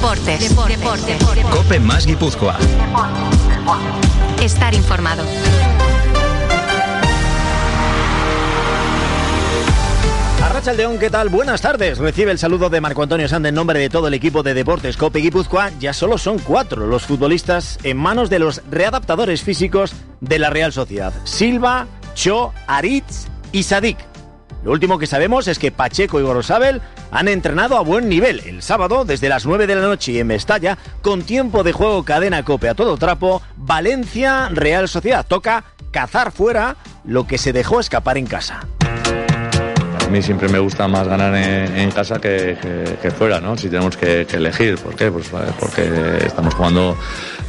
Deportes. Deportes. Cope más Guipúzcoa. Estar informado. Arracha León, ¿qué tal? Buenas tardes. Recibe el saludo de Marco Antonio Sand en nombre de todo el equipo de Deportes Cope Guipúzcoa. Ya solo son cuatro los futbolistas en manos de los readaptadores físicos de la Real Sociedad. Silva, Cho, Aritz y Sadik. Lo último que sabemos es que Pacheco y Gorosabel han entrenado a buen nivel el sábado desde las 9 de la noche en Mestalla, con tiempo de juego cadena cope a todo trapo, Valencia Real Sociedad. Toca cazar fuera lo que se dejó escapar en casa. A mí siempre me gusta más ganar en, casa que fuera, ¿no? Si tenemos que, que elegir. ¿Por qué? Pues eh, porque estamos jugando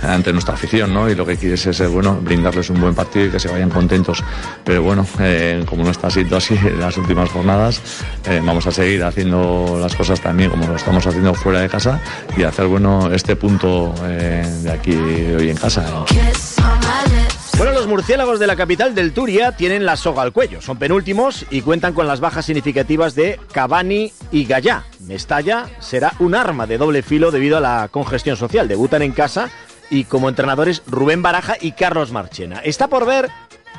ante nuestra afición, ¿no? Y lo que quieres es, eh, bueno, brindarles un buen partido y que se vayan contentos. Pero bueno, eh, como no está siendo así las últimas jornadas, eh, vamos a seguir haciendo las cosas también como lo estamos haciendo fuera de casa y hacer, bueno, este punto de aquí hoy en casa. ¿no? Bueno, los murciélagos de la capital del Turia tienen la soga al cuello. Son penúltimos y cuentan con las bajas significativas de Cavani y Gallá. Mestalla será un arma de doble filo debido a la congestión social. Debutan en casa y como entrenadores Rubén Baraja y Carlos Marchena. Está por ver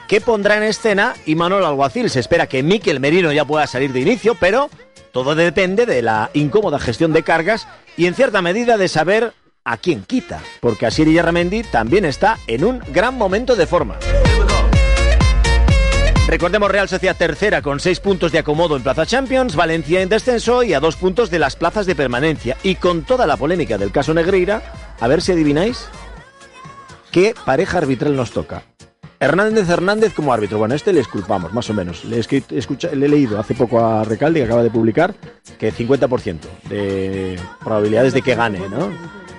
qué pondrá en escena Imanol Alguacil. Se espera que Miquel Merino ya pueda salir de inicio, pero todo depende de la incómoda gestión de cargas y en cierta medida de saber a quién quita, porque Asier Yarramendi también está en un gran momento de forma. Recordemos Real Sociedad tercera con seis puntos de acomodo en Plaza Champions, Valencia en descenso y a dos puntos de las plazas de permanencia. Y con toda la polémica del caso Negreira, a ver si adivináis qué pareja arbitral nos toca. Hernández Hernández como árbitro. Bueno, este le esculpamos, más o menos. Le he, escucha- le he leído hace poco a Recalde, que acaba de publicar, que 50% de probabilidades de que gane, ¿no?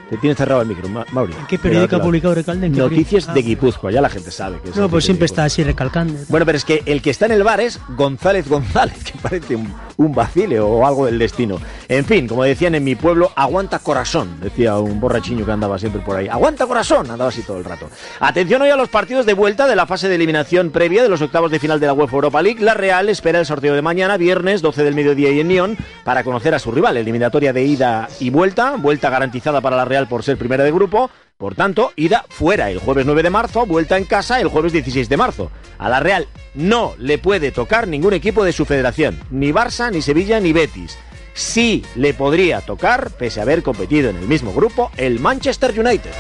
Te tienes cerrado el micro, Ma- Mauri. ¿Qué periódico ha publicado Recalde? ¿En Noticias de Guipúzcoa, ya la gente sabe que es No, pues siempre está así recalcando. Bueno, pero es que el que está en el bar es González González, que parece un, un vacile o algo del destino. En fin, como decían en mi pueblo, aguanta corazón, decía un borrachiño que andaba siempre por ahí. Aguanta corazón, andaba así todo el rato. Atención hoy a los partidos de vuelta de la fase de eliminación previa de los octavos de final de la UEFA Europa League. La Real espera el sorteo de mañana, viernes 12 del mediodía y en Nyon, para conocer a su rival. Eliminatoria de ida y vuelta, vuelta garantizada para la Real por ser primera de grupo. Por tanto, ida fuera el jueves 9 de marzo, vuelta en casa el jueves 16 de marzo. A la Real no le puede tocar ningún equipo de su federación, ni Barça, ni Sevilla, ni Betis. Sí le podría tocar, pese a haber competido en el mismo grupo, el Manchester United.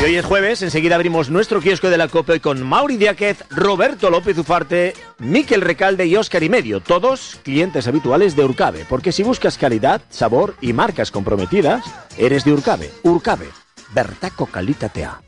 Y hoy es jueves, enseguida abrimos nuestro kiosco de la hoy con Mauri Diáquez, Roberto López Ufarte, Miquel Recalde y Óscar y Medio, todos clientes habituales de Urcabe, porque si buscas calidad, sabor y marcas comprometidas, eres de Urcabe. Urcabe, Bertaco Calitatea.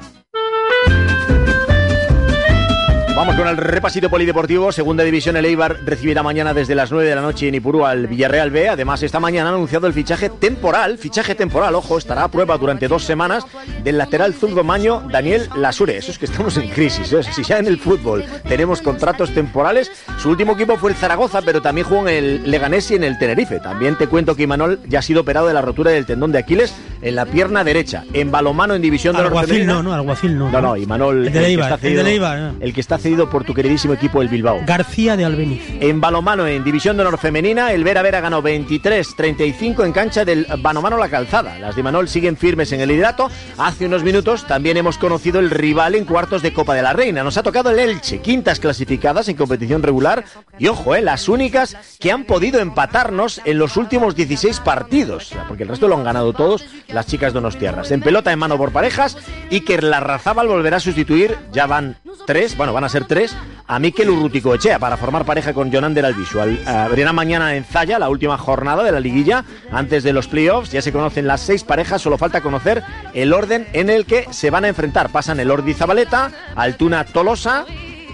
Con el repasito polideportivo. Segunda división, el Eibar recibirá mañana desde las 9 de la noche en Ipurú al Villarreal B. Además, esta mañana ha anunciado el fichaje temporal, fichaje temporal, ojo, estará a prueba durante dos semanas del lateral zurdo maño Daniel Lasure. Eso es que estamos en crisis. ¿eh? Si ya en el fútbol tenemos contratos temporales, su último equipo fue el Zaragoza, pero también jugó en el Leganés y en el Tenerife. También te cuento que Imanol ya ha sido operado de la rotura del tendón de Aquiles en la pierna derecha. En balomano en división de Alguacil no, no, alguacil no. No, no, Imanol, El de que está el de cedido- Eibar, ¿no? el que está cedido por tu queridísimo equipo el Bilbao. García de Albeniz. En balomano, en División de Honor Femenina, el Vera Vera ganó 23-35 en cancha del Banomano La Calzada. Las de Manol siguen firmes en el liderato. Hace unos minutos también hemos conocido el rival en cuartos de Copa de la Reina. Nos ha tocado el Elche, quintas clasificadas en competición regular. Y ojo, eh, las únicas que han podido empatarnos en los últimos 16 partidos. Porque el resto lo han ganado todos, las chicas donostiarras. En pelota en mano por parejas, Iker Larrazábal volverá a sustituir, ya van tres, bueno, van a ser tres, a Mikel Urrutico Echea para formar pareja con Jonander Albisu. Al- Abrirá mañana en Zaya la última jornada de la liguilla antes de los playoffs. Ya se conocen las seis parejas, solo falta conocer el orden en el que se van a enfrentar. Pasan el Ordi Zabaleta, Altuna Tolosa,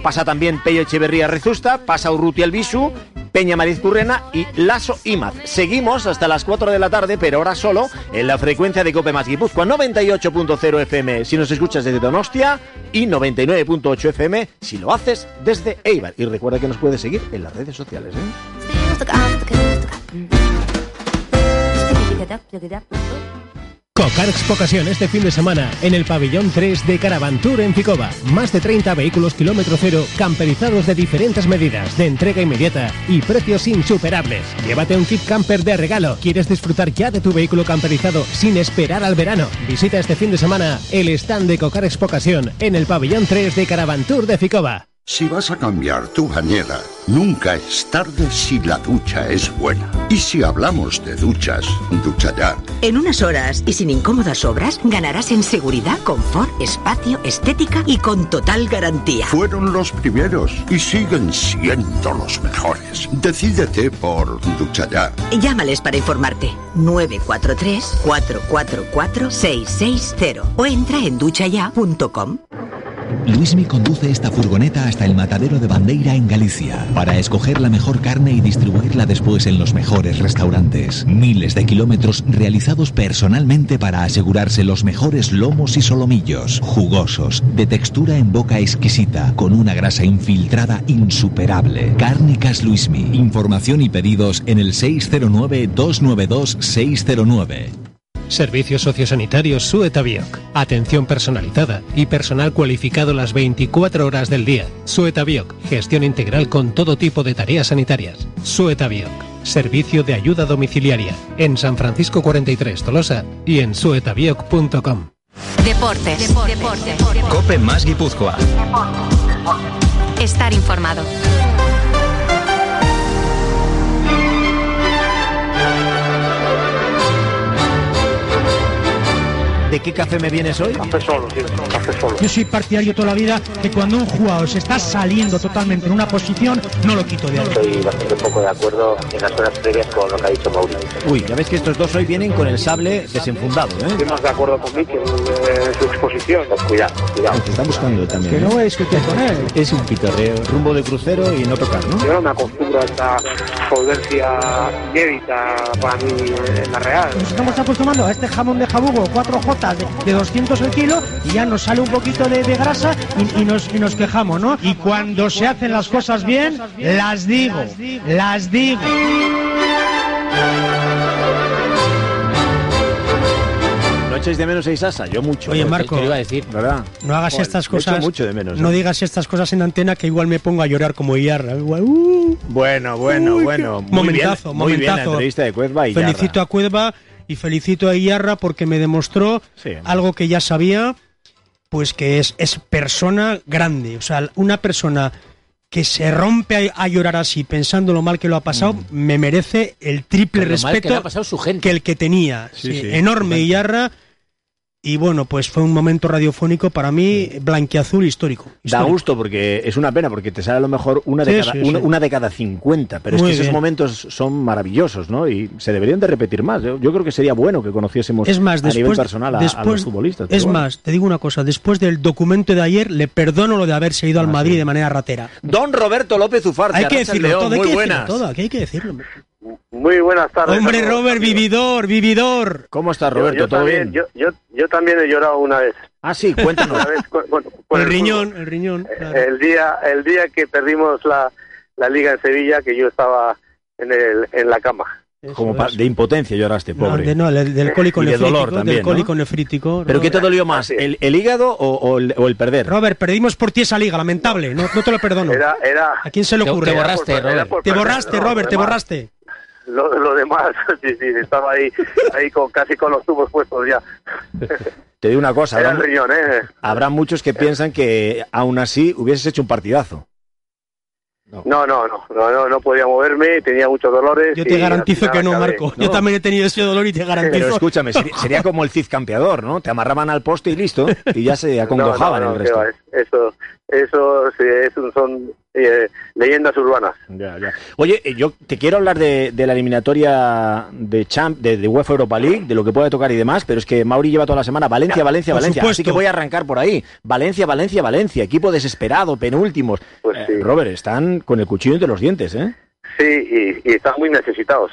pasa también Pello Echeverría Rezusta, pasa Urruti Albisu, Peña Mariz Currena y Lasso Imaz. Seguimos hasta las 4 de la tarde, pero ahora solo en la frecuencia de Cope más Guipúzcoa 98.0 FM si nos escuchas desde Donostia y 99.8 FM si lo haces desde Eibar. Y recuerda que nos puedes seguir en las redes sociales. Cocar Expocación este fin de semana en el pabellón 3 de Caravantur en Ficova. Más de 30 vehículos kilómetro cero camperizados de diferentes medidas, de entrega inmediata y precios insuperables. Llévate un kit camper de regalo. ¿Quieres disfrutar ya de tu vehículo camperizado sin esperar al verano? Visita este fin de semana el stand de Cocar Expocación en el pabellón 3 de Caravantur de Ficova. Si vas a cambiar tu bañera, nunca es tarde si la ducha es buena. Y si hablamos de duchas, ducha ya. En unas horas y sin incómodas obras, ganarás en seguridad, confort, espacio, estética y con total garantía. Fueron los primeros y siguen siendo los mejores. Decídete por ducha ya. Llámales para informarte. 943-444-660 o entra en duchaya.com. Luismi conduce esta furgoneta hasta el matadero de Bandeira en Galicia para escoger la mejor carne y distribuirla después en los mejores restaurantes. Miles de kilómetros realizados personalmente para asegurarse los mejores lomos y solomillos, jugosos, de textura en boca exquisita, con una grasa infiltrada insuperable. Cárnicas Luismi. Información y pedidos en el 609-292-609. Servicios sociosanitarios Sueta Bioc. Atención personalizada y personal cualificado las 24 horas del día. Sueta Bioc. Gestión integral con todo tipo de tareas sanitarias. Sueta Bioc. Servicio de ayuda domiciliaria. En San Francisco 43 Tolosa y en suetabioc.com. Deportes. Deportes. Cope más Guipúzcoa. Estar informado. ¿De qué café me vienes hoy? Café solo, sí, café solo. Yo soy partidario toda la vida que cuando un jugador se está saliendo totalmente en una posición, no lo quito de ahí. Estoy bastante poco de acuerdo en las horas previas con lo que ha dicho Mauricio. Uy, ya ves que estos dos hoy vienen con el sable desenfundado, ¿eh? Estoy más de acuerdo con Mikel en su exposición. Pues cuidado, cuidado. Te está buscando también. Que ¿eh? no voy a discutir con él. Es un pitorreo, rumbo de crucero y no tocar, ¿no? Yo no me acostumbro a esta solvencia inédita para mí en la Real. Nos estamos acostumbrando a este jamón de jabugo, cuatro jotas de, de 200 el kilo, y ya nos sale un poquito de, de grasa y, y nos, y nos quejamos, ¿no? Y cuando se hacen las cosas bien, las digo, las digo. ¿No echáis de menos a Isasa? Yo mucho. Oye. Marco, iba a decir, ¿verdad? No hagas Joder, estas cosas. mucho de menos. No ¿eh? digas estas cosas en antena que igual me pongo a llorar como Iarra. Uh. Bueno, bueno, Uy, bueno. Muy momentazo, bien, muy bien la momentazo. entrevista de Cuezba y. Felicito a Cueva y felicito a Iarra porque me demostró Sí. algo que ya sabía, pues que es, es persona grande. O sea, una persona que se rompe a, a llorar así pensando lo mal que lo ha pasado, me merece el triple Por lo mal que respeto le ha pasado su gente. que el que tenía. Sí, Sí, sí, enorme Iarra. Y bueno, pues fue un momento radiofónico para mí blanquiazul histórico. Da histórico. gusto porque es una pena porque te sale a lo mejor una de, Sí, cada, sí, una, sí. una de cada 50, pero Muy es que esos momentos son maravillosos, ¿no? Y se deberían de repetir más. Yo, yo creo que sería bueno que conociésemos Es más, a nivel después, personal a, a después- los futbolistas. Es bueno. más, te digo una cosa, después del documento de ayer le perdono lo de haberse ido al Ah, Madrid de manera ratera. Don Roberto López Ufarte, Hay que decirlo León, todo, hay que decirlo todo, aquí hay que decirlo. Muy buenas tardes. Hombre, Robert, vividor, vividor. ¿Cómo estás, Yo- Roberto? yo ¿Todo también, bien? Yo, yo, yo también he llorado una vez. Ah, sí, cuéntanos. Una vez con- con- con El el riñón, el riñón. claro. El día, el día que perdimos la, la liga en Sevilla, que yo estaba en, el, en la cama. Como pa- de impotencia lloraste, No, pobre. de- no, el- del cólico Y de nefrítico, dolor también, del ¿no? cólico nefrítico. ¿Pero qué te dolió más, el, el hígado o, o el, o el perder? Robert, perdimos por ti esa liga, lamentable, no, no te lo perdono. Era, era, ¿A quién se le Te- ocurre? te borraste, Robert. Te borraste, no, Robert, te borraste. Lo, lo demás, sí, sí, estaba ahí, ahí con, casi con los tubos puestos ya. Te digo una cosa, Era el habrá, riñón, ¿eh? habrá muchos que piensan que aún así hubieses hecho un partidazo. No, no, no, no, no, no podía moverme, tenía muchos dolores. Yo te y garantizo que no, acabé. Marco. Yo también he tenido ese dolor y te garantizo. Pero escúchame, sería, sería como el Cid campeador, ¿no? Te amarraban al poste y listo, y ya se acongojaban no, no, el resto. Eso, eso sí, es un- son eh, leyendas urbanas. Ya, ya. Oye, eh, yo te quiero hablar de, de la eliminatoria de, Champ, de, de UEFA Europa League, de lo que puede tocar y demás, pero es que Mauri lleva toda la semana Valencia, Valencia, por Valencia. supuesto. Así que voy a arrancar por ahí. Valencia, Valencia, Valencia. Equipo desesperado, penúltimos. Pues Eh. Robert, están con el cuchillo entre los dientes, ¿eh? Sí, y, y están muy necesitados.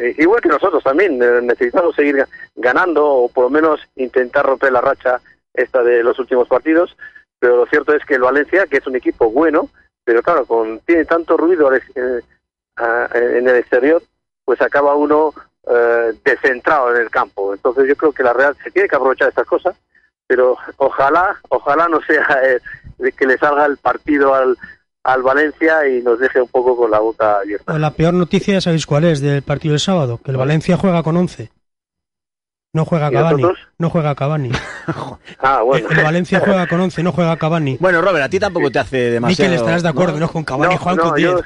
Eh, Igual que nosotros también, necesitamos seguir ga- ganando o por lo menos intentar romper la racha esta de los últimos partidos. Pero lo cierto es que el Valencia, que es un equipo bueno, pero claro, con, tiene tanto ruido ex- eh, en el exterior, pues acaba uno eh, descentrado en el campo. Entonces yo creo que la Real se tiene que aprovechar estas cosas, pero ojalá, ojalá no sea eh, que le salga el partido al, al Valencia y nos deje un poco con la boca abierta. La peor noticia, ¿sabéis cuál es del partido del sábado? Que el Valencia juega con 11. No juega ¿Y Cavani. No juega Cavani. Ah, bueno. El Valencia juega con 11, no juega Cavani. Bueno, Robert, a ti tampoco te hace demasiado... Miquel, estarás de acuerdo, no, con Cavani, No, juegan no, con 10. yo-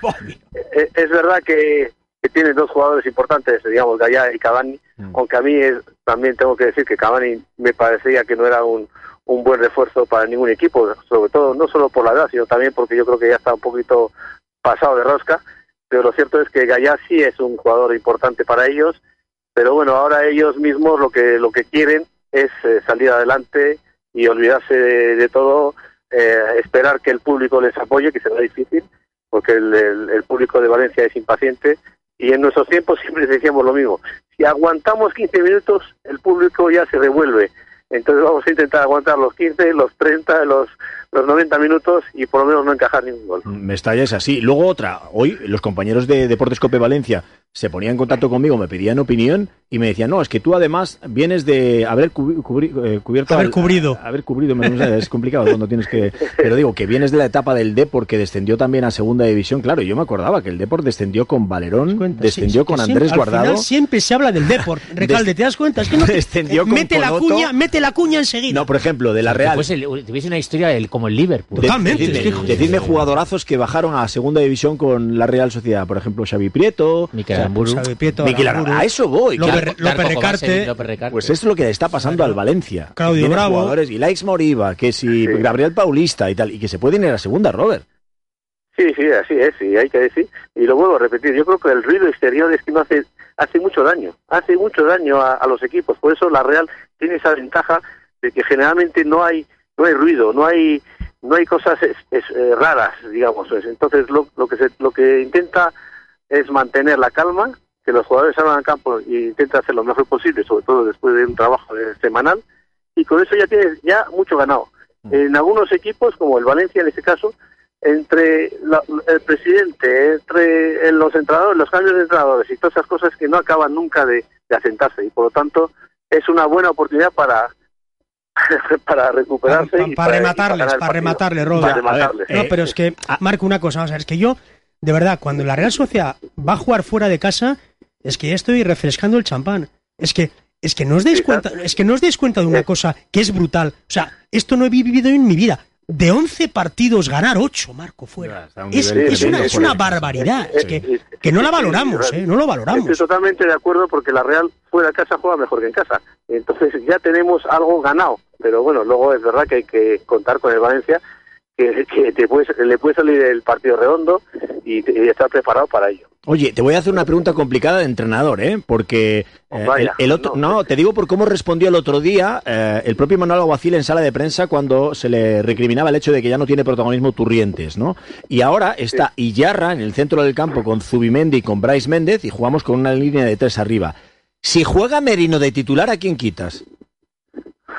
Es verdad que, que tiene dos jugadores importantes, digamos, Gaya y Cavani, Mm. aunque a mí es- también tengo que decir que Cavani me parecía que no era un, un buen refuerzo para ningún equipo, sobre todo no solo por la edad, sino también porque yo creo que ya está un poquito pasado de rosca, pero lo cierto es que Gaya sí es un jugador importante para ellos, pero bueno, ahora ellos mismos lo que lo que quieren es eh, salir adelante y olvidarse de, todo, eh, esperar que el público les apoye, que será difícil, porque el, el- público de Valencia es impaciente y en nuestros tiempos siempre decíamos lo mismo. Si aguantamos 15 minutos, el público ya se revuelve. Entonces vamos a intentar aguantar los 15, los 30, los, los 90 minutos y por lo menos no encajar ningún gol. Me estallas así. Luego otra. Hoy los compañeros de Deportes Cope Valencia se ponían en contacto conmigo, me pedían opinión y me decían, no, es que tú además vienes de haber cubi- cubri- eh, cubierto... Haber al- cubrido. a- haber cubrido, es complicado cuando tienes que... Pero digo, que vienes de la etapa del Depor que descendió también a segunda división. Claro, yo me acordaba que el Depor descendió con Valerón, descendió Sí, con Andrés siempre- Guardado. Al final siempre se habla del Deport. Recalde, ¿te das cuenta? Es que no te- Descendió con mete la cuña, mete la cuña enseguida. No, por ejemplo, de la Real. tuviese una historia del- como el Liverpool. De- decidme, decidme jugadorazos que bajaron a segunda división con la Real Sociedad. Por ejemplo, Xavi Prieto. Aramburu. Xavi Prieto, Mikel Aramburu. Aramburu. A eso voy. López Darko Recarte. Pues es lo que le está pasando al Valencia. Claudio Tiene Bravo. jugadores, y Laix Moriba, que si Gabriel Paulista y tal, y que se pueden ir a segunda, Robert. Sí, sí, así es, y hay que decir, y lo vuelvo a repetir, yo creo que el ruido exterior es que no hace, hace mucho daño, hace mucho daño a, a los equipos, por eso la Real tiene esa ventaja de que generalmente no hay, no hay ruido, no hay, no hay cosas es- es, eh, raras, digamos, es. entonces lo, lo que se, lo que intenta es mantener la calma, que los jugadores salgan al campo y intenta hacer lo mejor posible, sobre todo después de un trabajo eh, semanal, y con eso ya tienes ya mucho ganado. En algunos equipos, como el Valencia en este caso, entre la- el presidente, entre los entrenadores, los cambios de entrenadores y todas esas cosas que no acaban nunca de, de asentarse y por lo tanto es una buena oportunidad para para recuperarse para y rematarles, para partido. rematarles, Para Robert. rematarles. No, pero es que, Marco, una cosa, vamos a ver, es que yo, de verdad, cuando la Real Sociedad va a jugar fuera de casa, es que ya estoy refrescando el champán. Es que, es que no os dais cuenta, es que no os dais cuenta de una cosa que es brutal. O sea, esto no he vivido en mi vida. De 11 partidos ganar 8, Marco, fuera. Es, una, es barbaridad. Es que, que no la valoramos, ¿eh? No lo valoramos. Estoy totalmente de acuerdo porque la Real fuera de casa juega mejor que en casa. Entonces ya tenemos algo ganado. Pero bueno, luego es verdad que hay que contar con el Valencia, que, que te puedes- le puede salir el partido redondo y, y estar preparado para ello. Oye, te voy a hacer una pregunta complicada de entrenador, ¿eh? Porque eh, Vaya, el, el otro, no, te digo por cómo respondió el otro día eh, el propio Manuel Aguacil en sala de prensa cuando se le recriminaba el hecho de que ya no tiene protagonismo Turrientes, ¿no? Y ahora está Iyarra en el centro del campo con Zubimendi y con Bryce Méndez y jugamos con una línea de tres arriba. Si juega Merino de titular, ¿a quién quitas?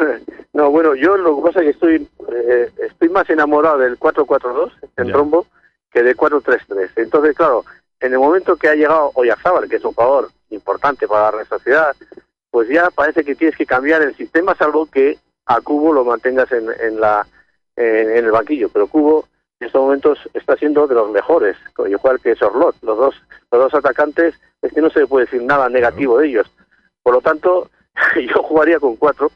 No, bueno, yo lo que pasa es que estoy, eh, estoy más enamorado del 4-4-2 en Ya. rombo que del 4-3-3. Entonces, claro, en el momento que ha llegado Oyarzabal, que es un jugador importante para la Sociedad, pues ya parece que tienes que cambiar el sistema, salvo que a Cubo lo mantengas en, en la en, en el banquillo. Pero Cubo en estos momentos está siendo de los mejores, igual que Sorlot. Los dos, los dos atacantes, es que no se puede decir nada negativo de ellos. Por lo tanto, yo jugaría con cuatro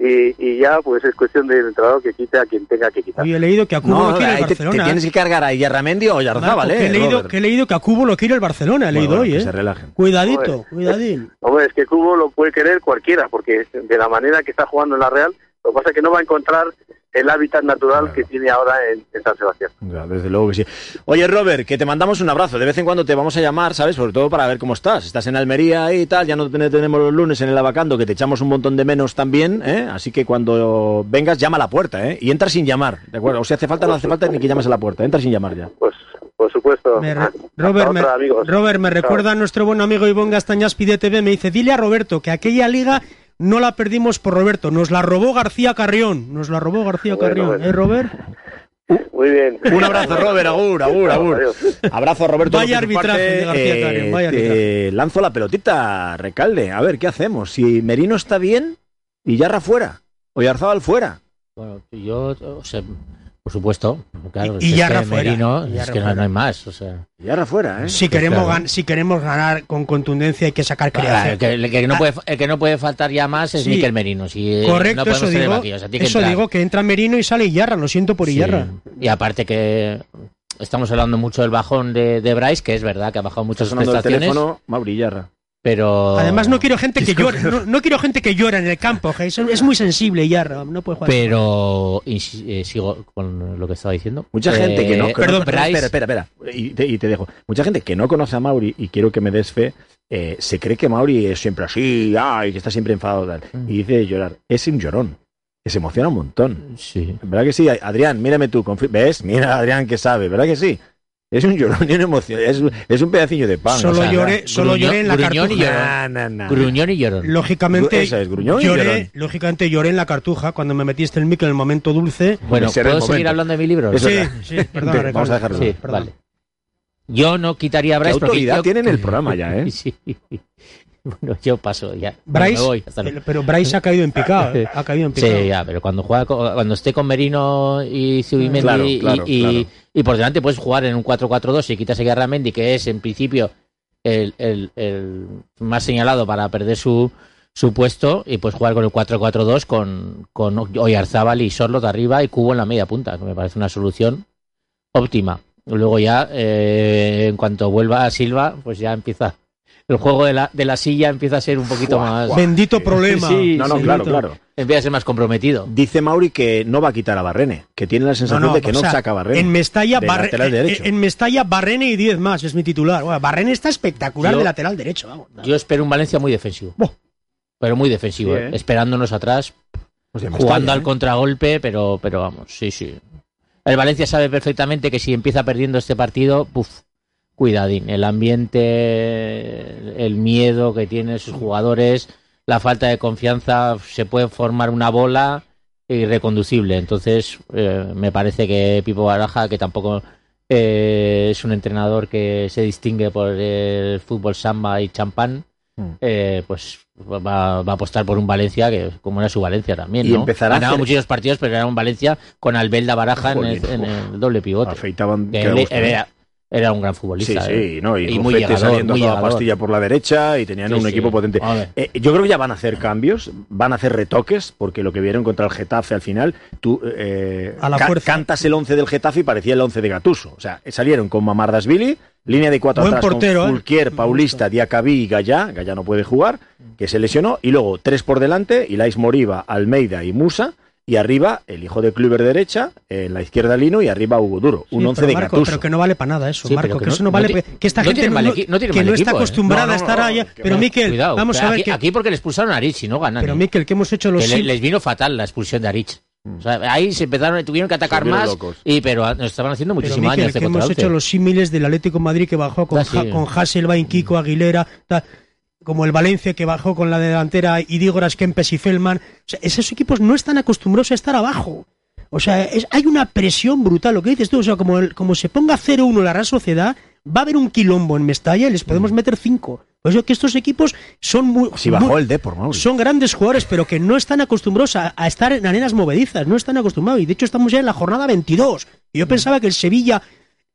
y, y ya pues es cuestión del entrenador que quite a quien tenga que quitar. Hoy he leído que a Cubo No, lo quiere el ahí te, te Barcelona. tienes que cargar a Yarramendi o Yarzabal, Marco, ¿eh? he leído, que he leído que a Cubo lo quiere el Barcelona, he leído bueno, hoy, que ¿eh? se relajen. Cuidadito, cuidadín. Hombre, es que Cubo lo puede querer cualquiera, porque de la manera que está jugando en la Real, lo que pasa es que no va a encontrar el hábitat natural que tiene ahora en, en San Sebastián. Ya, desde luego que sí. Oye, Robert, que te mandamos un abrazo. De vez en cuando te vamos a llamar, ¿sabes? Sobre todo para ver cómo estás. Estás en Almería y tal, ya no te tenemos los lunes en el Abacando, que te echamos un montón de menos también, ¿eh? Así que cuando vengas, llama a la puerta, ¿eh? Y entra sin llamar, ¿de acuerdo? O si hace falta, no hace falta ni que llames a la puerta. Entra sin llamar ya. Pues, por supuesto. Me re- Hasta Robert, me, otra. Robert, me recuerda a nuestro buen amigo Ivón Gastañas Pide TV. Me dice, dile a Roberto que aquella liga no la perdimos por Roberto, nos la robó García Carrión. Nos la robó García Bueno, Carrión. bueno. ¿Eh, Robert? Muy bien. Un abrazo, Robert, agur, agur, agur. Abrazo, Roberto. Vaya arbitraje parte. de García Carrión, vaya arbitraje. lanzo la pelotita, Recalde. A ver, ¿qué hacemos? Si Merino está bien y Yarra fuera, o Yarzabal fuera. Bueno, yo, o sea, por supuesto, claro. Y- y es Yarra que fuera, Merino, y es Yarra que no, fuera. no hay más, o sea. Yarra fuera, ¿eh? Si queremos, claro. gan- si queremos ganar con contundencia hay que sacar Claro, creación. el, que, el que no puede, el que no puede faltar ya más es Sí. Miquel Merino. Si, eh, Correcto, no podemos eso tener digo. vacíos, o sea, tiene que eso digo que entra Merino y sale Iyarra. Lo siento por Sí. Y aparte que estamos hablando mucho del bajón de, de Bryce, que es verdad que ha bajado muchas sonando el prestaciones, teléfono, Mauri Yarra. Pero... Además no quiero gente que llore, no, no quiero gente que llora en el campo, que es, es muy sensible Iyarra, no puede jugar. Pero eh, sigo con lo que estaba diciendo. Mucha gente que no. Eh, no- Bryce- Espera, espera, espera. Y te, y te dejo. Mucha gente que no conoce a Mauri, y quiero que me des fe, eh, se cree que Mauri es siempre así, ay, que está siempre enfadado. Tal. Mm. Y dice llorar. Es un llorón. Que se emociona un montón. Sí. ¿Verdad que sí? Adrián, mírame tú. ¿Ves? Mira, Adrián, que sabe. ¿Verdad que sí? Es un llorón y una emoción. Es, es un pedacillo de pan. Solo o sea, lloré, solo gruñón- lloré en la gruñón y cartuja. llorón. na. Gruñón y llorón. Lógicamente, Esa es, gruñón y lloré, llorón. lógicamente lloré en la cartuja cuando me metiste el mic en el momento dulce. Bueno, ¿puedo seguir momento. hablando de mi libro? Sí, sí, perdón, Vamos a dejarlo. Sí, Perdón. vale. Yo no quitaría a ¿Qué Bryce porque autoridad yo- tiene en el programa ya, eh? Sí. Bueno, yo paso ya. Bryce, Me voy, hasta el- pero Bryce ha caído en picado, ¿eh? ha caído en picado. Sí, ya, pero cuando juega cuando esté con Merino y Zubimendi Claro, y- claro, y, claro. y por delante puedes jugar en un 4-4-2 y quitas a Garramendi, que es en principio el, el- el más señalado para perder su, su puesto, y puedes jugar con el 4-4-2 con, con Oyarzábal y Sorlot arriba y Cubo en la media punta, que me parece una solución óptima. Luego ya, eh, en cuanto vuelva a Silva, pues ya empieza el juego de la, de la silla empieza a ser un poquito más... Bendito problema. Sí, No, no, sí, claro, bendito. claro. Empieza a ser más comprometido. Dice Mauri que no va a quitar a Barrene, que tiene la sensación No, no, de que no sea, saca a Barrene. En Mestalla, de Barre- lateral en- derecho. en Mestalla, Barrene y 10 más, es mi titular. Bueno, Barrene está espectacular Yo- de lateral derecho. Vamos. Yo espero un Valencia muy defensivo. Pero muy defensivo, Sí, ¿eh? esperándonos atrás, me jugando al ¿eh? contragolpe, pero, pero vamos, sí, sí. El Valencia sabe perfectamente que si empieza perdiendo este partido, puf, cuidadín. El ambiente, el miedo que tienen sus jugadores, la falta de confianza, se puede formar una bola irreconducible. Entonces, eh, me parece que Pipo Baraja, que tampoco eh, es un entrenador que se distingue por el fútbol samba y champán, Mm. eh, pues va, va a apostar por un Valencia que como era su Valencia también, Y ¿no? empezará Ganaba hacer- muchísimos partidos, pero era un Valencia con Albelda Baraja en el, en doble pivote. Afeitaban. Que ¿eh? era, era un gran Sí, futbolista. sí, ¿eh? no, y, Y muy llegador, saliendo a muy toda pastilla por la derecha y tenían Sí, un sí. equipo potente. Eh, yo creo que ya van a hacer cambios, van a hacer retoques, porque lo que vieron contra el Getafe al final, tú eh, A la ca- fuerza. cantas el 11 del Getafe y parecía el 11 de Gatuso. O sea, salieron con Mamardasvili, línea de cuatro Buen atrás portero, con Fulquier, Paulista, Diacabí y Gallá, Gallá no puede jugar, que se lesionó, y luego tres por delante, Ilais Moriba, Almeida y Musa, y arriba el hijo de Kluber derecha, en la izquierda Lino y arriba Hugo Duro, un Sí, 11 pero de Marco, pero que no vale para nada eso, Sí, Marco, que, que no- eso no no vale, que esta no gente tiene mal no, tiene que mal no está equipo, ¿eh? acostumbrada No, a estar no, allá. Pero. Miquel, Cuidado, vamos pero a ver aquí, que, aquí porque le expulsaron a Arich si no ganan. pero ¿eh? Miquel, que hemos hecho los que les vino fatal la expulsión de Arich. O sea, ahí se empezaron, tuvieron que atacar más locos. y pero nos estaban haciendo muchísimo Miquel, daño este hemos hecho los símiles del Atlético de Madrid que bajó con, Ah, sí. Ja- con Hasselbaink, Kiko Aguilera, tal, como el Valencia que bajó con la delantera Idígoras, Kempes y Feldman. O sea, esos equipos no están acostumbrados a estar abajo. O sea, es- hay una presión brutal, lo que dices tú. O sea, como, el- como se ponga 0-1 la Real Sociedad, va a haber un quilombo en Mestalla y les podemos meter 5. Por eso que estos equipos son muy... Si bajó muy- el Depor, Mauri. son grandes jugadores, pero que no están acostumbrados a, a estar en arenas movedizas, no están acostumbrados. Y de hecho estamos ya en la jornada 22. Y yo pensaba que el Sevilla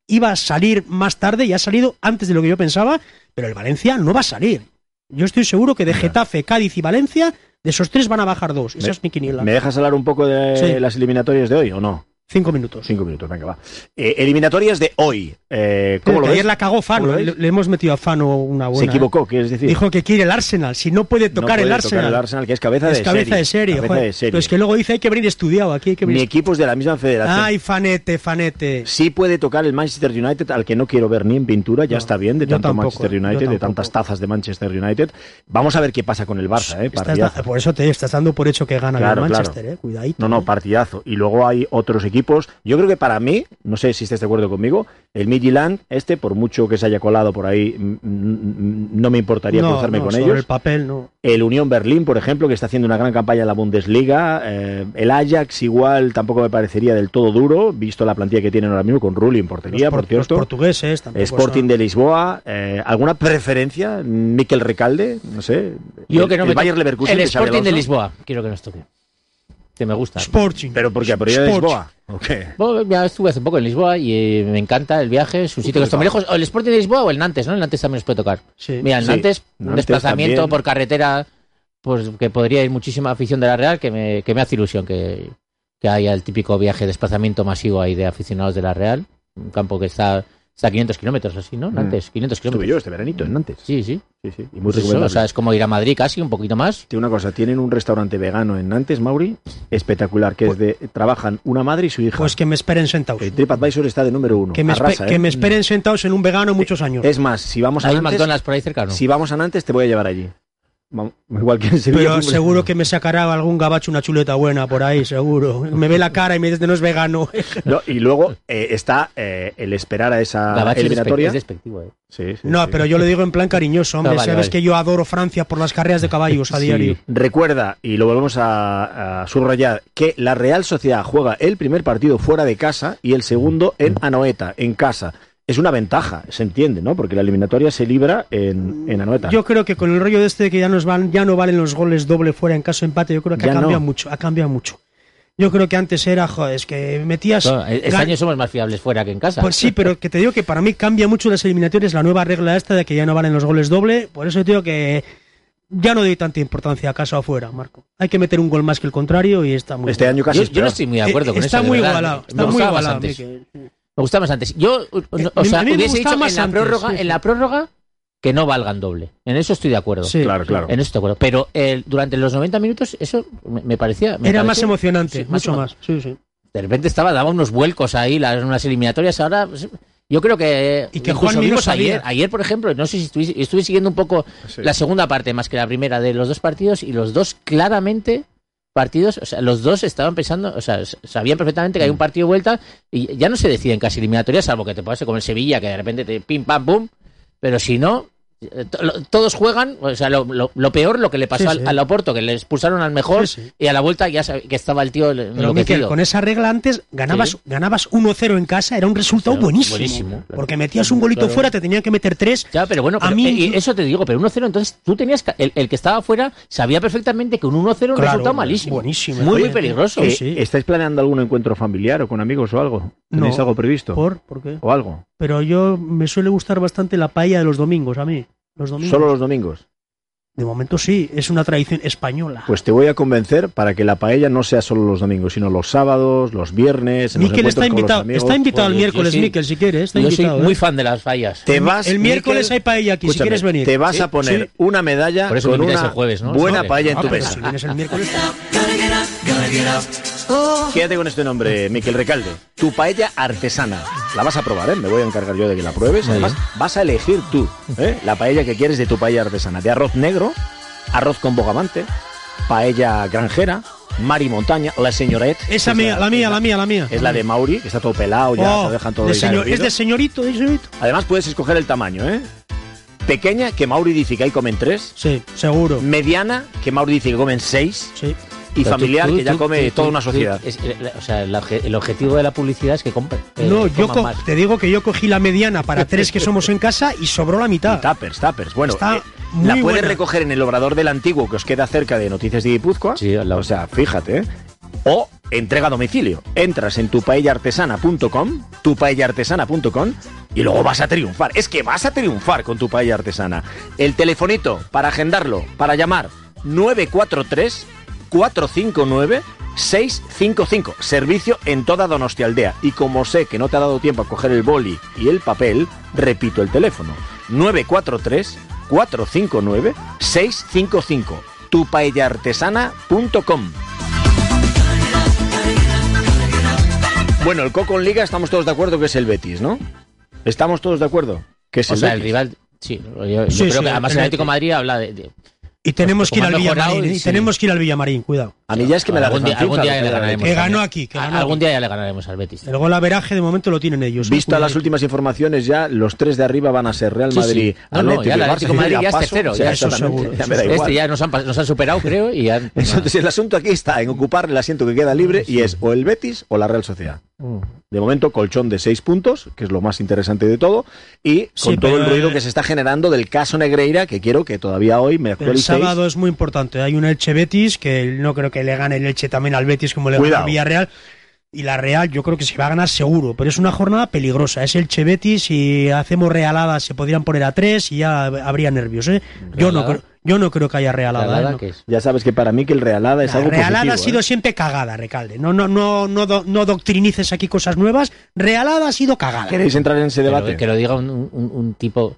iba a salir más tarde y ha salido antes de lo que yo pensaba, pero el Valencia no va a salir. Yo estoy seguro que de Getafe, Cádiz y Valencia De esos tres van a bajar dos. Esa es mi quiniela. ¿Me dejas hablar un poco de Sí. las eliminatorias de hoy o no? Cinco minutos. Cinco minutos, venga, va. Eh, eliminatorias de hoy. Eh, ¿Cómo lo Ayer ves? la cagó Fano. ¿Cómo lo Le, ves? le hemos metido a Fano una buena. Se equivocó, ¿quieres decir? Dijo que quiere el Arsenal. Si no puede No tocar puede el Arsenal. el Arsenal, que es cabeza es de cabeza serie. de serie. Cabeza joder. de serie. Pero es que luego dice hay que venir estudiado. Aquí hay que venir. equipo es de la misma federación. Ay, fanete, fanete. Sí puede tocar el Manchester United, al que no quiero ver ni en pintura, ya está bien, de tanto tampoco, Manchester yo United, de tantas tazas de Manchester United. Vamos a ver qué pasa con el Barça, ¿eh? Estás Partidazo. da- por eso te estás dando por hecho que gana Claro, el claro. Manchester, eh. Cuidadito. No, no, partidazo. Y luego hay otros equipos. Yo creo que para mí, no sé si estés de acuerdo conmigo, el Midland, este, por mucho que se haya colado por ahí, mm, mm, no me importaría no, cruzarme no, con sobre ellos. el papel, no. El Unión Berlín, por ejemplo, que está haciendo una gran campaña en la Bundesliga. Eh, el Ajax, igual, tampoco me parecería del todo duro, visto la plantilla que tienen ahora mismo con Rulli en portería, Los, por- por cierto. los portugueses tampoco Sporting son- de Lisboa. eh, ¿Alguna preferencia? Miquel Recalde, no sé. Yo el, que no el me Bayer toque- Leverkusen El Sporting de. Lisboa, quiero que nos toque. Que me gusta. Sporting. ¿Pero por qué? ¿Por ir a Sporting. Lisboa? ¿O qué? Bueno, ya estuve hace poco en Lisboa y eh, me encanta el viaje, es un sitio que está muy lejos. O el Sporting de Lisboa o el Nantes, ¿no? El Nantes también nos puede tocar. Sí. Mira, el Sí, Nantes, un Nantes desplazamiento también. por carretera, pues que podría ir muchísima afición de la Real, que me, que me hace ilusión que, que haya el típico viaje, desplazamiento masivo ahí de aficionados de la Real. Un campo que está, está a 500 kilómetros así, ¿no? Nantes, 500 Estuve kilómetros. yo este veranito en Nantes. Sí, sí. Sí, sí. Y muy Pues eso, o sea, es como ir a Madrid casi, un poquito más. Tiene una cosa, tienen un restaurante vegano en Nantes, Mauri, espectacular, que es de, trabajan una madre y su hija. Pues que me esperen sentados. el TripAdvisor está de número uno. Que me, espe- Arrasa, ¿eh? que me esperen sentados en un vegano muchos años. Es más, si vamos a ¿Hay Nantes, McDonald's por ahí cerca o no? si vamos a Nantes te voy a llevar allí. Igual que en Sevilla. Pero seguro que me sacará algún gabacho una chuleta buena por ahí, seguro. Me ve la cara y me dice no es vegano. No, y luego eh, está eh, el esperar a esa Gabacho eliminatoria. es despectivo, ¿eh? Sí, sí, No, sí. pero yo lo digo en plan cariñoso, hombre. Ah, vale, Sabes vale. que yo adoro Francia por las carreras de caballos a Sí. diario. Recuerda, y lo volvemos a, a subrayar, que la Real Sociedad juega el primer partido fuera de casa y el segundo en Anoeta, en casa. Es una ventaja, se entiende, ¿no? Porque la eliminatoria se libra en, en Anoeta. Yo creo que con el rollo de este de que ya, nos van, ya no valen los goles doble fuera en caso de empate, yo creo que Ya ha cambiado no. mucho. Ha cambiado mucho. Yo creo que antes era, joder, es que metías. No, este gan- año somos más fiables fuera que en casa. Pues sí, pero que te digo que para mí cambia mucho las eliminatorias la nueva regla esta de que ya no valen los goles doble. Por eso te digo que ya no doy tanta importancia a casa o afuera, Marco. Hay que meter un gol más que el contrario y está muy Este año casi yo, no estoy muy de acuerdo Eh, con está eso. de muy igualado, Me está muy igualado, antes. Me gustaba más antes. Yo, o- Eh, o sea, hubiese dicho más en la, antes, prórroga, sí, en la prórroga que no valgan doble. En eso estoy de acuerdo. Sí, Claro, claro. En eso estoy de acuerdo. Pero eh, durante los 90 minutos eso me, me parecía... me Era más emocionante, sí, mucho más. Sí, sí. De repente estaba, daba unos vuelcos ahí, las unas eliminatorias. Ahora, pues, yo creo que. Y que no vimos sabía. ayer, ayer, por ejemplo, no sé si estuve, estuve siguiendo un poco Sí. la segunda parte más que la primera de los dos partidos y los dos claramente partidos, o sea, los dos estaban pensando, o sea, sabían perfectamente que hay un partido de vuelta y ya no se deciden casi eliminatorias, salvo que te pase como el Sevilla, que de repente te pim pam pum, pero si no, todos juegan, o sea, lo, lo- lo peor, lo que le pasó Sí, al, sí. al Oporto, que le expulsaron al mejor Sí, sí. y a la vuelta ya sab- que estaba el tío Pero Miquel, enloquecido. con esa regla antes ganabas, Sí. ganabas 1-0 en casa, era un resultado Claro, buenísimo. buenísimo, claro. Porque metías un golito Claro. fuera, te tenían que meter tres. Ya, pero bueno, A mí- eh, y eso te digo, pero 1-0, entonces tú tenías que, el, el que estaba afuera sabía perfectamente que un 1-0 era un Claro, resultado malísimo. buenísimo. Muy, muy peligroso. Eh, sí. ¿Estáis planeando algún encuentro familiar o con amigos o algo? ¿Tenéis No. algo previsto? ¿Por? ¿Por qué? ¿O algo? Pero yo me suele gustar bastante la paella de los domingos, a mí. Los domingos. ¿Solo los domingos? De momento sí, es una tradición española. Pues te voy a convencer para que la paella no sea solo los domingos, sino los sábados, los viernes. Miquel está invitado, amigos. está invitado el miércoles, sí. Miquel, si quieres. Está Yo invitado, soy muy ¿eh? fan de las fallas. Te vas, el miércoles Miquel, hay paella aquí, si quieres venir. Te vas a Sí, poner sí. una medalla Por eso con una el jueves, ¿no? buena paella en Ah, tu mesa. si vienes el miércoles. Quédate con este nombre, Miquel Recalde. Tu paella artesana. La vas a probar, ¿eh? Me voy a encargar yo de que la pruebes. Además, vas a elegir tú ¿eh? la paella que quieres de tu paella artesana. De arroz negro, arroz con bogavante, paella granjera, mar y montaña, la señoret. Esa es mía, la mía, la mía, la mía. Es la de Mauri, que está todo pelado, ya Oh, te dejan todo de señor- es de señorito, de señorito. Además, puedes escoger el tamaño, ¿eh? Pequeña, que Mauri dice que ahí comen tres. Sí, seguro. Mediana, que Mauri dice que comen seis. Sí. Y Pero familiar, tú- que ya come tú- toda una tú- sociedad. es- o sea, el, obje- el objetivo de la publicidad es que compren. eh, No, yo más. te digo que yo cogí la mediana para tres que somos en casa y sobró la mitad. Tappers, tappers. Bueno, Está eh, la puedes buena. recoger en el obrador del antiguo que os queda cerca de Noticias de Guipúzcoa. Sí. O sea, fíjate. ¿eh? O entrega a domicilio. Entras en tupaellartesana.com, tupaellartesana.com y luego vas a triunfar. Es que vas a triunfar con tu paella artesana. El telefonito para agendarlo, para llamar, 943 459 655. Servicio en toda Donostialdea. Y como sé que no te ha dado tiempo a coger el boli y el papel, repito el teléfono. 943 459 655. tupaellartesana.com. Bueno, el Coco en Liga estamos todos de acuerdo que es el Betis, ¿no? ¿Estamos todos de acuerdo? Que es O el sea, el rival. Sí, yo, yo Sí, creo sí, que además el Atlético de. Madrid habla de. de- Y tenemos que ir al Villamarín. Y sí. tenemos que ir al Villamarín, cuidado. A mí ya es que me la algún día, algún le ganaremos. Que ganó aquí, que A- ganó Algún aquí. día ya le ganaremos al Betis. El gol averaje de momento lo tienen ellos. ¿eh? Visto Cuidado. las últimas informaciones ya, los tres de arriba van a ser Real Sí, sí. Madrid, no, Atlético ya y el. Atlético Madrid a ya es tercero, ya eso exactamente, seguro, ya me da Este ya nos han, pas- nos han superado, creo, y. Entonces el asunto aquí está en ocupar el asiento que queda libre y es o el Betis o la Real Sociedad. Mm. De momento, colchón de seis puntos, que es lo más interesante de todo, y Sí, con todo el ruido eh, que se está generando del caso Negreira, que quiero que todavía hoy me El actualicéis. sábado es muy importante. Hay un Elche Betis que no creo que le gane el Elche también al Betis como le ganó al Villarreal. Y la Real yo creo que se va a ganar seguro, pero es una jornada peligrosa. Es Elche Betis si hacemos realadas se podrían poner a tres y ya habría nervios. ¿eh? Yo no, creo, yo no creo que haya realada. ¿Realada ¿eh? No. es? Ya sabes que para mí que el Realada es La algo realada positivo. ha sido ¿eh? siempre cagada, Recalde. No, no, no, no, do- no doctrinices aquí cosas nuevas. Realada ha sido cagada. ¿Queréis entrar en ese Pero debate? que lo diga un, un- un tipo. o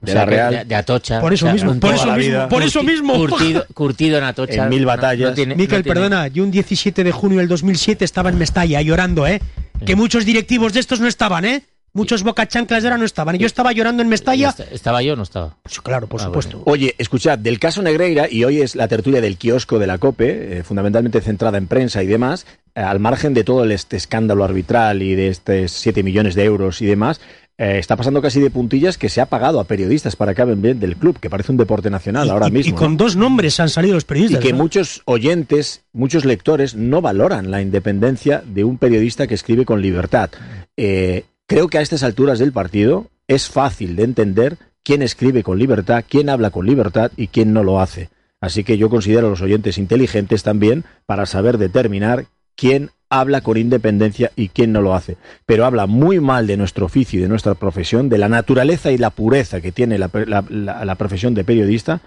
De sea, la Real. De, de Atocha. Por eso o sea, mismo, por eso mismo, por eso mismo. Curtido, curtido en Atocha. En mil No- no batallas. tiene- Miquel, no tiene- perdona, yo un 17 de junio del 2007 estaba en Mestalla llorando, ¿eh? Que muchos directivos de estos no estaban, ¿eh? Muchos bocachanclas de ahora no estaban. Yo estaba llorando en Mestalla. Est- ¿Estaba yo o no estaba? Pues claro, por Ah, supuesto. Oye, escuchad, del caso Negreira, y hoy es la tertulia del kiosco de la COPE, eh, fundamentalmente centrada en prensa y demás, eh, al margen de todo el- este escándalo arbitral y de estos 7 millones de euros y demás, eh, está pasando casi de puntillas que se ha pagado a periodistas para que hablen bien del club, que parece un deporte nacional Y- ahora y, mismo. y ¿no? con dos nombres han salido los Y periodistas. que ¿no? muchos oyentes, muchos lectores no valoran la independencia de un periodista que escribe con libertad. Eh, creo que a estas alturas del partido es fácil de entender quién escribe con libertad, quién habla con libertad y quién no lo hace. Así que yo considero a los oyentes inteligentes también para saber determinar quién habla con independencia y quién no lo hace. Pero habla muy mal de nuestro oficio y de nuestra profesión, de la naturaleza y la pureza que tiene la- la- la- la profesión de periodista,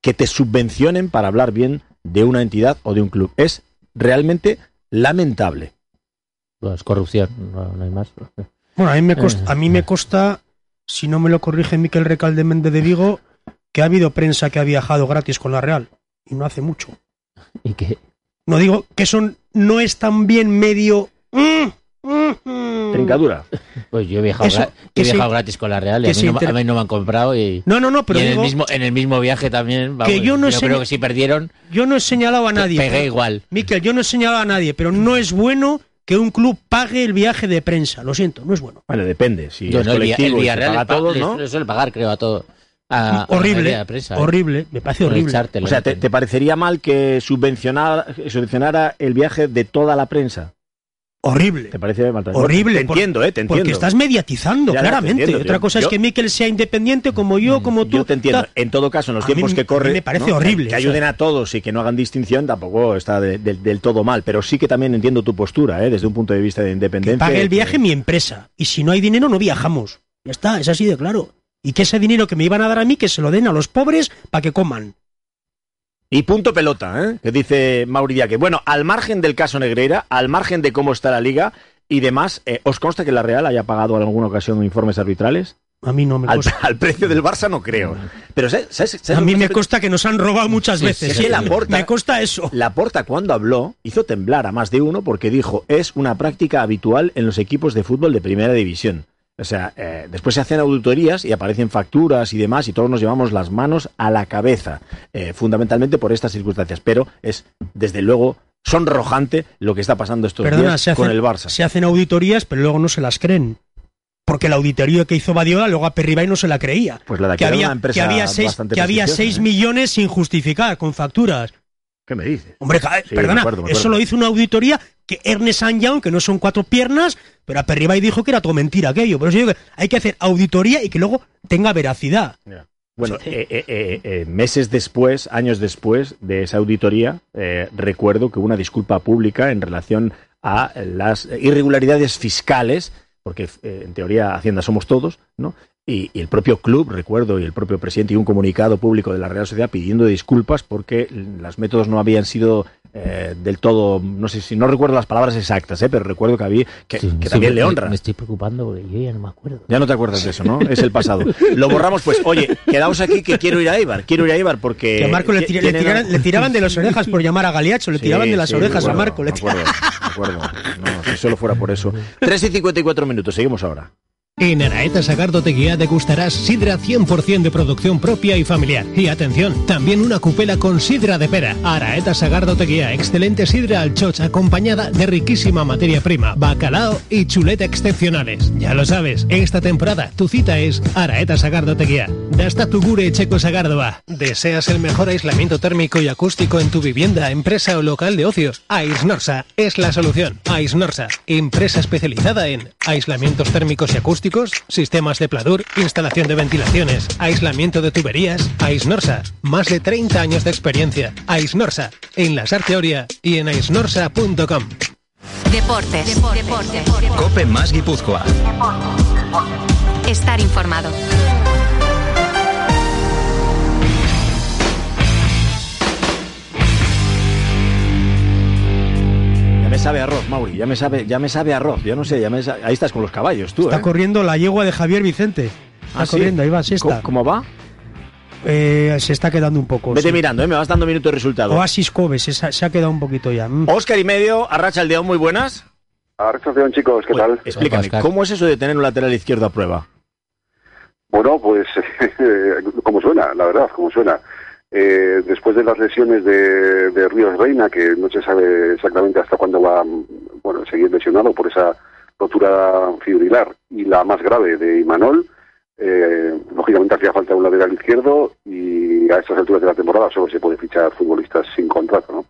que te subvencionen para hablar bien de una entidad o de un club. Es realmente lamentable. Es corrupción, no, no hay más. Bueno, a mí me costa, Eh. a mí me consta, si no me lo corrige Miquel Recalde Méndez de Vigo, que ha habido prensa que ha viajado gratis con la Real. Y no hace mucho. Y que No digo que eso no es tan bien medio. mm, mm, mm. Trincadura. pues yo he viajado, Eso, gra- que he se- viajado gratis con la Real y que a mí, no, inter- a mí no me han comprado y, No, no, no, pero y en, digo, el mismo, en el mismo viaje también. vamos, yo no sé- creo que si perdieron, yo no he señalado a nadie. pegué pero- igual. Miquel, yo no he señalado a nadie, pero no es bueno que un club pague el viaje de prensa. Lo siento, no es bueno. Bueno, depende. Si es no, el, colectivo Villarreal paga a todos, ¿no? les suele pagar, creo, a todo. a- a la mayoría horrible, prensa, ¿eh? horrible, me parece horrible. O sea, ¿te, te parecería mal que subvencionara, subvencionara el viaje de toda la prensa? Horrible. ¿Te parece? Horrible, Te por- entiendo, ¿eh? Te entiendo. Porque estás mediatizando, Ya, ya, te claramente. entiendo, Otra cosa yo- es que Miquel sea independiente como yo, como tú. Yo te entiendo. En todo caso, en los A tiempos que corren. me parece ¿no? horrible, Que o ayuden sea. a todos y que no hagan distinción tampoco está de- de- del todo mal. Pero sí que también entiendo tu postura, ¿eh? Desde un punto de vista de que independencia. pague el que- viaje mi empresa. Y si no hay dinero, no viajamos. Ya está, es así de claro. Y que ese dinero que me iban a dar a mí, que se lo den a los pobres para que coman. Y punto pelota, ¿eh? Que dice Mauri Diaque. Bueno, al margen del caso Negreira, al margen de cómo está la liga y demás, eh, ¿os consta que la Real haya pagado en alguna ocasión informes arbitrales? A mí no me consta. al precio del Barça no creo. Pero ¿sabes, sabes- sabes A mí me consta que nos han robado muchas veces. sí, ¿eh? la Me consta eso. Laporta cuando habló hizo temblar a más de uno porque dijo es una práctica habitual en los equipos de fútbol de primera división. O sea, eh, después se hacen auditorías y aparecen facturas y demás y todos nos llevamos las manos a la cabeza, eh, fundamentalmente por estas circunstancias. Pero es, desde luego, sonrojante lo que está pasando estos Perdona, días con el Barça. se hacen auditorías, pero luego no se las creen. Porque la auditoría que hizo Badiola, luego a Perribay no se la creía. Pues la de que había, una empresa que había seis, bastante que había prestigiosa, seis ¿eh? millones sin justificar, con facturas. ¿Qué me dices? Hombre, me perdona, acuerdo, me eso lo hizo una auditoría que Ernest Young, que no son cuatro piernas, pero a Perribay dijo que era todo mentira aquello. Por eso digo que hay que hacer auditoría y que luego tenga veracidad. Bueno, eh, eh, eh, eh, meses después, años después de esa auditoría, eh, recuerdo que hubo una disculpa pública en relación a las irregularidades fiscales, porque eh, en teoría Hacienda somos todos, ¿no? Y, y el propio club, recuerdo, y el propio presidente y un comunicado público de la Real Sociedad pidiendo disculpas porque los métodos no habían sido eh, del todo, no sé si no recuerdo las palabras exactas, eh, pero recuerdo que había que, que Sí, también me- le honra. Me estoy preocupando porque yo ya no me acuerdo. Ya no te acuerdas de eso, ¿no? Es el pasado. Lo borramos, pues. Oye, quedamos aquí que quiero ir a Ibar. Quiero ir a Ibar porque. Que a Marco le, ti- tira- le tienen- tiraran- le tiraban de las orejas por llamar a Galiacho, le Sí, tiraban de las sí, orejas a Marco. Le me acuerdo, me acuerdo. No, si solo fuera por eso. 3 y 54 minutos, seguimos ahora. En Araeta Sagardo Tequía degustarás sidra 100% de producción propia y familiar. Y atención, también una cupela con sidra de pera. Araeta Sagardo Tequía, excelente sidra al choch acompañada de riquísima materia prima, bacalao y chuleta excepcionales. Ya lo sabes, esta temporada tu cita es Araeta Sagardo Tequía. Dasta tu gure checo Sagardoa. ¿Deseas el mejor aislamiento térmico y acústico en tu vivienda, empresa o local de ocios? Aisnorsa es la solución. Aisnorsa, empresa especializada en aislamientos térmicos y acústicos, sistemas de pladur, instalación de ventilaciones, aislamiento de tuberías. Aisnorsa, más de 30 años de experiencia. Aisnorsa, en la Sarteoria y en aisnorsa.com. Deportes. Deportes. Cope más Guipúzcoa. Estar informado. Me sabe arroz, Mauri. Ya me sabe, ya me sabe arroz. Yo no sé, ya me sa- ahí estás con los caballos, tú, Está ¿eh? corriendo la yegua de Javier Vicente. Está ¿Ah, sí? corriendo, ahí va, sí está. ¿Cómo, cómo va? Eh, se está quedando un poco. Vete sí. mirando, ¿eh? Me vas dando minutos de resultado. Oasis Kobe, se, ha quedado un poquito ya. Mm. Oscar y medio, Arracha Aldeón, muy buenas. Arrachación, chicos, ¿qué tal? Explícame, ¿cómo es eso de tener un lateral izquierdo a prueba? Bueno, pues como suena, la verdad, como suena. Eh, después de las lesiones de, de Ríos Reina, que no se sabe exactamente hasta cuándo va bueno, a seguir lesionado por esa rotura fibrilar, y la más grave de Imanol, eh, lógicamente hacía falta un lateral izquierdo y a estas alturas de la temporada solo se puede fichar futbolistas sin contrato, ¿no?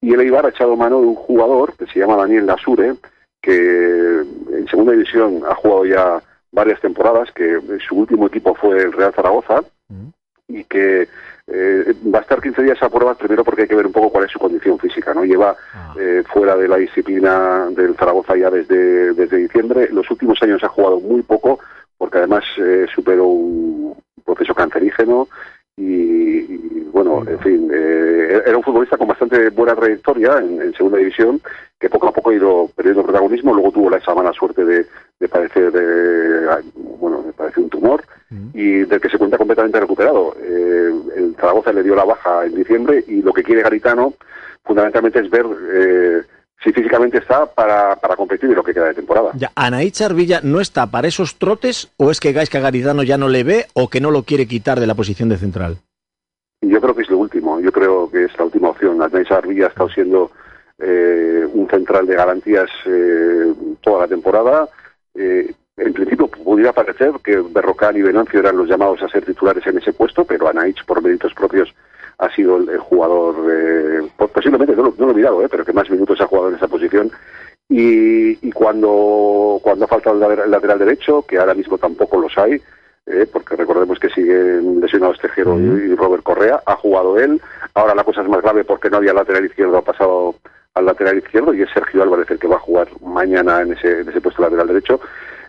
Y el Eibar ha echado mano de un jugador que se llama Daniel Lasure, que en segunda división ha jugado ya varias temporadas, que su último equipo fue el Real Zaragoza, y que eh, va a estar 15 días a pruebas primero porque hay que ver un poco cuál es su condición física, ¿no? Lleva eh, fuera de la disciplina del Zaragoza ya desde, desde diciembre. Los últimos años ha jugado muy poco porque además eh, superó un proceso cancerígeno y, y, bueno, en fin, eh, era un futbolista con bastante buena trayectoria en, en segunda división que poco a poco ha ido perdiendo protagonismo. Luego tuvo la, esa mala suerte de, de padecer de, bueno, de padecer un tumor y del que se cuenta completamente recuperado. Eh, el Zaragoza le dio la baja en diciembre y lo que quiere Garitano fundamentalmente es ver eh, si físicamente está para, para competir en lo que queda de temporada. Ya, ¿Anaí Charvilla no está para esos trotes o es que Gaisca Garitano ya no le ve o que no lo quiere quitar de la posición de central? Yo creo que es lo último, yo creo que es la última opción. Adnai Sarvilla ha estado siendo eh, un central de garantías eh, toda la temporada. Eh, en principio pudiera parecer que Berrocal y Venancio eran los llamados a ser titulares en ese puesto, pero Anaich, por méritos propios, ha sido el, el jugador, eh, po- posiblemente, no lo, no lo he mirado, eh, pero que más minutos ha jugado en esa posición. Y, y cuando, cuando ha faltado el lateral- derecho, que ahora mismo tampoco los hay, eh, porque recordemos que siguen lesionados Tejero y, y Robert Correa, ha jugado él. Ahora la cosa es más grave porque no había lateral izquierdo, ha pasado al lateral izquierdo y es Sergio Álvarez el que va a jugar mañana en ese, en ese puesto lateral derecho.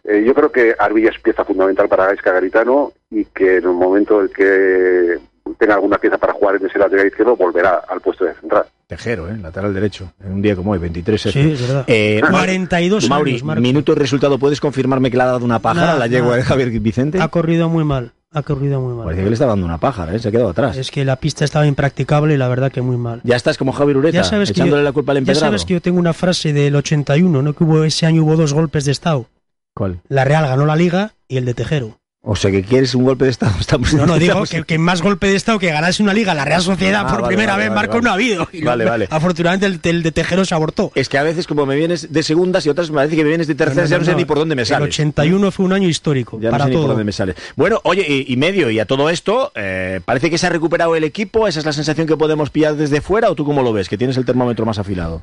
Eh, yo creo que Arvilla es pieza fundamental para Gaisca Garitano y que en el momento en que tenga alguna pieza para jugar en ese lateral izquierdo volverá al puesto de central. Tejero, ¿eh? lateral derecho. En un día como hoy, 23 Sí, es verdad. Eh, 42 Mauri, años, Marco. minuto y resultado, ¿puedes confirmarme que le ha dado una pájara a la yegua de Javier Vicente? Ha corrido muy mal, ha corrido muy mal. Parece que le está dando una pájara, ¿eh? se ha quedado atrás. Es que la pista estaba impracticable y la verdad que muy mal. Ya estás como Javier Ureta, Ya sabes, que echándole yo, la culpa al ya empedrado. sabes que yo tengo una frase del 81, ¿no? Que hubo ese año hubo dos golpes de estado. ¿Cuál? La Real ganó la Liga y el de Tejero. O sea, que quieres un golpe de estado. Estamos, No, no, digo que, que más golpe de estado que ganarse una Liga, la Real Sociedad Ah, por vale, primera vale, vez, vale, Marco, vale. no ha habido. Y Vale, lo- vale. Afortunadamente el, el de Tejero se abortó. Es que a veces como me vienes de segundas y otras me parece que me vienes de terceras, ya no, sé ni por dónde me El sales. 81 fue un año histórico Ya no para sé ni por todo. dónde me sales. Bueno, oye, y, y medio, y a todo esto, eh, parece que se ha recuperado el equipo, ¿esa es la sensación que podemos pillar desde fuera o tú cómo lo ves, que tienes el termómetro más afilado?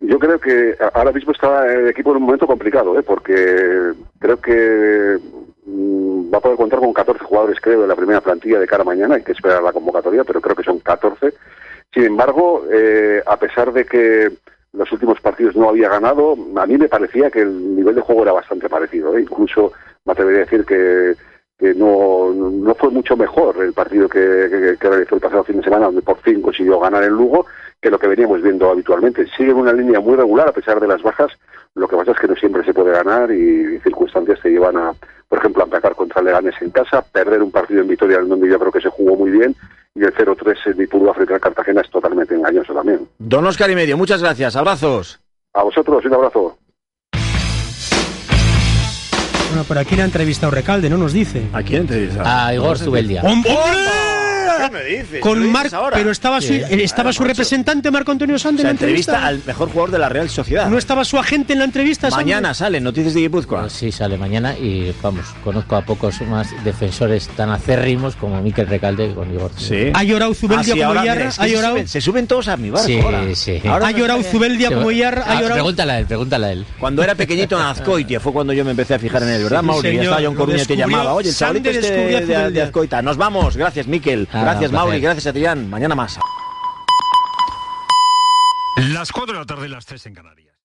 Yo creo que ahora mismo está el equipo en un momento complicado, ¿eh? porque creo que va a poder contar con 14 jugadores, creo, de la primera plantilla de cara a mañana. Hay que esperar la convocatoria, pero creo que son 14. Sin embargo, eh, a pesar de que los últimos partidos no había ganado, a mí me parecía que el nivel de juego era bastante parecido. ¿eh? Incluso me atrevería a decir que, que no, no fue mucho mejor el partido que, realizó el pasado fin de semana, donde por fin consiguió ganar en Lugo, que lo que veníamos viendo habitualmente. Sigue una línea muy regular a pesar de las bajas, lo que pasa es que no siempre se puede ganar y circunstancias te llevan a, por ejemplo, a atacar contra Leganes en casa, perder un partido en Vitoria en donde yo creo que se jugó muy bien y el 0-3 en Ipurúa frente al Cartagena es totalmente engañoso también. Don Oscar y medio, muchas gracias, abrazos. A vosotros, un abrazo. Bueno, pero aquí le ha entrevistado Recalde, no nos dice. ¿A quién entrevista? A Igor Zubeldia. ¡Hombre! ¿Qué me dices? Con ¿Me lo Mar, dices ahora? pero estaba su, Sí. estaba su representante Marco Antonio Sande O en sea, la entrevista entrevista. al mejor jugador de la Real Sociedad. No estaba su agente en la entrevista. Mañana salen noticias de Guipúzcoa. Pues sí, sale mañana y vamos, conozco a pocos más defensores tan acérrimos como Miquel Recalde con Igor. Sí. Ha llorado Zubeldia Ah, sí, como ahora, Iarra, mira, es que ha se llorado. suben- Se suben todos a mi barco Sí, ahora. sí. Ahora Ha llorado Zubeldia como Iarra, ha ah, llorado. Pregúntale a él, pregúntale a él. Cuando era pequeñito en Azcoitia fue cuando yo me empecé a fijar en él, ¿verdad, Mauri? Señor, estaba John lo Coruña te llamaba. Oye, el chavalito este de. Azcoita. Nos vamos. Gracias, Miquel. Gracias, Mauri. Gracias, Adrián. Mañana más. Las 4 de la tarde, las 3 en Canarias.